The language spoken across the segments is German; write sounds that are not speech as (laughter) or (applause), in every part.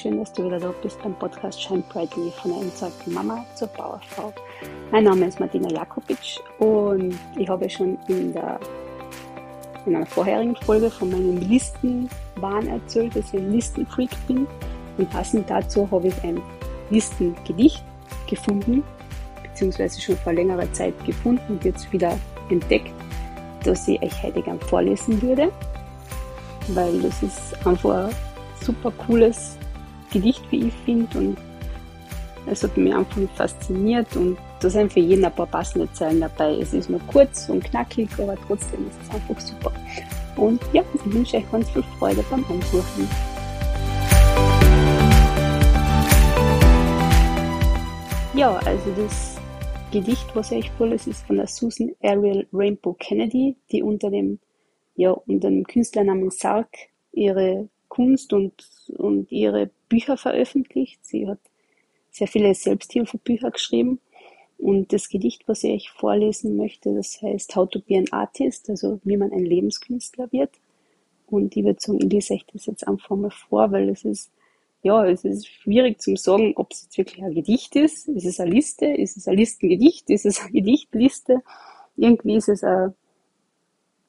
schön, dass du wieder da bist beim Podcast Shine Brightly von der entsorgten Mama zur Bauerfrau. Mein Name ist Martina Jakobic und ich habe schon in, der, in einer vorherigen Folge von meinen Listenwahn erzählt, dass ich ein Listenfreak bin. Und passend dazu habe ich ein Listengedicht gefunden, beziehungsweise schon vor längerer Zeit gefunden und jetzt wieder entdeckt, dass ich euch heute gern vorlesen würde, weil das ist einfach ein super cooles Gedicht, wie ich finde. Und es hat mich einfach fasziniert und da sind für jeden ein paar passende Zeilen dabei. Es ist nur kurz und knackig, aber trotzdem ist es einfach super. Und ja, ich wünsche euch ganz viel Freude beim Ansuchen. Ja, also das Gedicht, was ich vorlese, ist von der Susan Ariel Rainbow Kennedy, die unter dem, ja, unter dem Künstlernamen Sark ihre Kunst und, und ihre Bücher veröffentlicht. Sie hat sehr viele Selbsthilfebücher geschrieben. Und das Gedicht, was ich vorlesen möchte, das heißt How to be an Artist, also wie man ein Lebenskünstler wird. Und ich würde sagen, ich lese euch das jetzt einfach mal vor, weil es ist, ja, es ist schwierig zu sagen, ob es jetzt wirklich ein Gedicht ist. Ist es eine Liste? Ist es ein Listengedicht? Ist es eine Gedichtliste? Irgendwie ist es eine,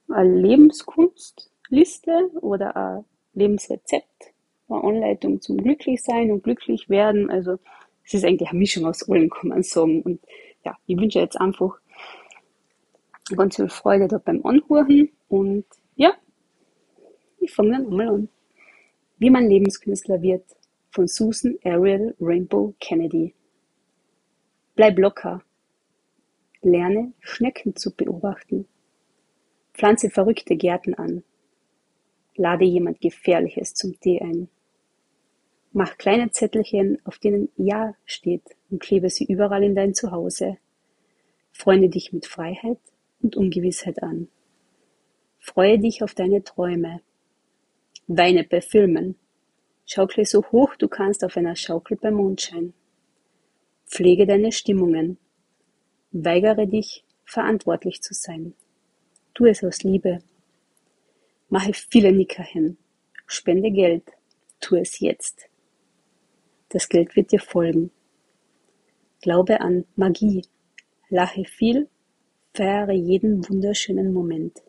eine Lebenskunstliste oder eine Lebensrezept, eine Anleitung zum Glücklichsein und glücklich werden. Also es ist eigentlich eine Mischung aus allem, kann man sagen. Und ja, ich wünsche jetzt einfach ganz viel Freude da beim Anhören und ja, ich fange dann einmal an. Wie man Lebenskünstler wird von Susan Ariel Rainbow Kennedy. Bleib locker. Lerne Schnecken zu beobachten. Pflanze verrückte Gärten an. Lade jemand Gefährliches zum Tee ein. Mach kleine Zettelchen, auf denen Ja steht und klebe sie überall in dein Zuhause. Freunde dich mit Freiheit und Ungewissheit an. Freue dich auf deine Träume. Weine bei Filmen. Schaukle so hoch du kannst auf einer Schaukel beim Mondschein. Pflege deine Stimmungen. Weigere dich, verantwortlich zu sein. Tu es aus Liebe. Mache viele Nickerchen. Spende Geld. Tu es jetzt. Das Geld wird dir folgen. Glaube an Magie. Lache viel. Feiere jeden wunderschönen Moment.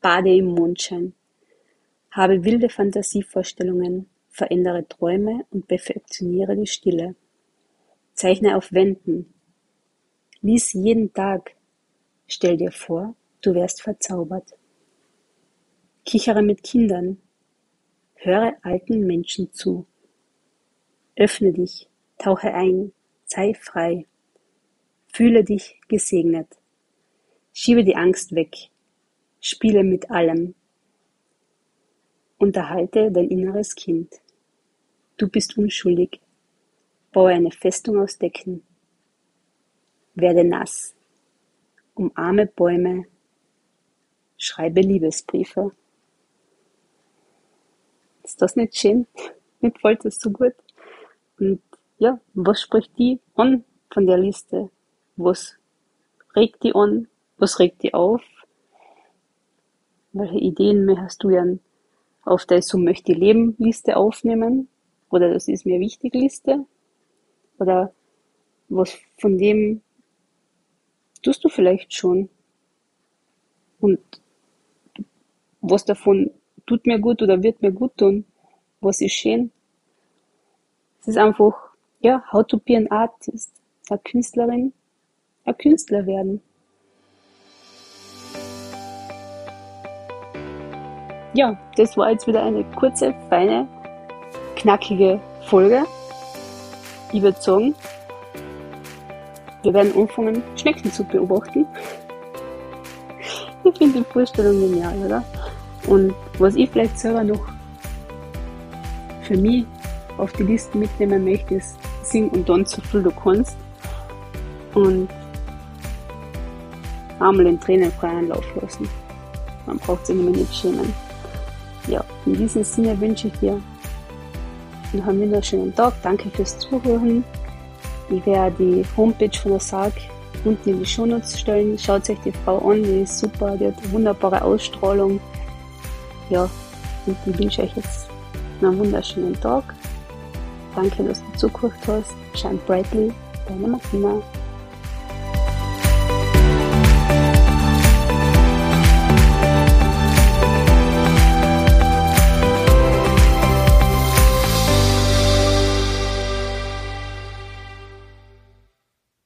Bade im Mondschein. Habe wilde Fantasievorstellungen. Verändere Träume und perfektioniere die Stille. Zeichne auf Wänden. Lies jeden Tag. Stell dir vor, du wärst verzaubert. Kichere mit Kindern. Höre alten Menschen zu. Öffne dich, tauche ein, sei frei. Fühle dich gesegnet. Schiebe die Angst weg. Spiele mit allem. Unterhalte dein inneres Kind. Du bist unschuldig. Baue eine Festung aus Decken. Werde nass. Umarme Bäume. Schreibe Liebesbriefe. Das nicht schön? (laughs) Mir gefällt das so gut. Und ja, was spricht die an von der Liste? Was regt die an? Was regt die auf? Welche Ideen mehr hast du ja auf der So möchte ich leben Liste aufnehmen? Oder das ist mir wichtig Liste? Oder was von dem tust du vielleicht schon? Und was davon tut mir gut oder wird mir gut tun? Was ist schön? Es ist einfach, ja, how to be an artist. Eine Künstlerin, ein Künstler werden. Ja, das war jetzt wieder eine kurze, feine, knackige Folge. Ich würde sagen, wir werden anfangen, Schnecken zu beobachten. (laughs) Ich finde die Vorstellung genial, oder? Und was ich vielleicht selber noch für mich auf die Liste mitnehmen möchte, ist Sing und dann so viel du kannst. Und einmal den Tränen freien Lauf lassen. Man braucht sich immer nicht schämen. Ja, in diesem Sinne wünsche ich dir noch einen wunderschönen Tag. Danke fürs Zuhören. Ich werde die Homepage von der SAG unten in die Shownotes stellen. Schaut euch die Frau an, die ist super, die hat eine wunderbare Ausstrahlung. Ja, und ich wünsche euch jetzt einen wunderschönen Tag danke, dass du zugehört hast. Shine brightly, deine Martina.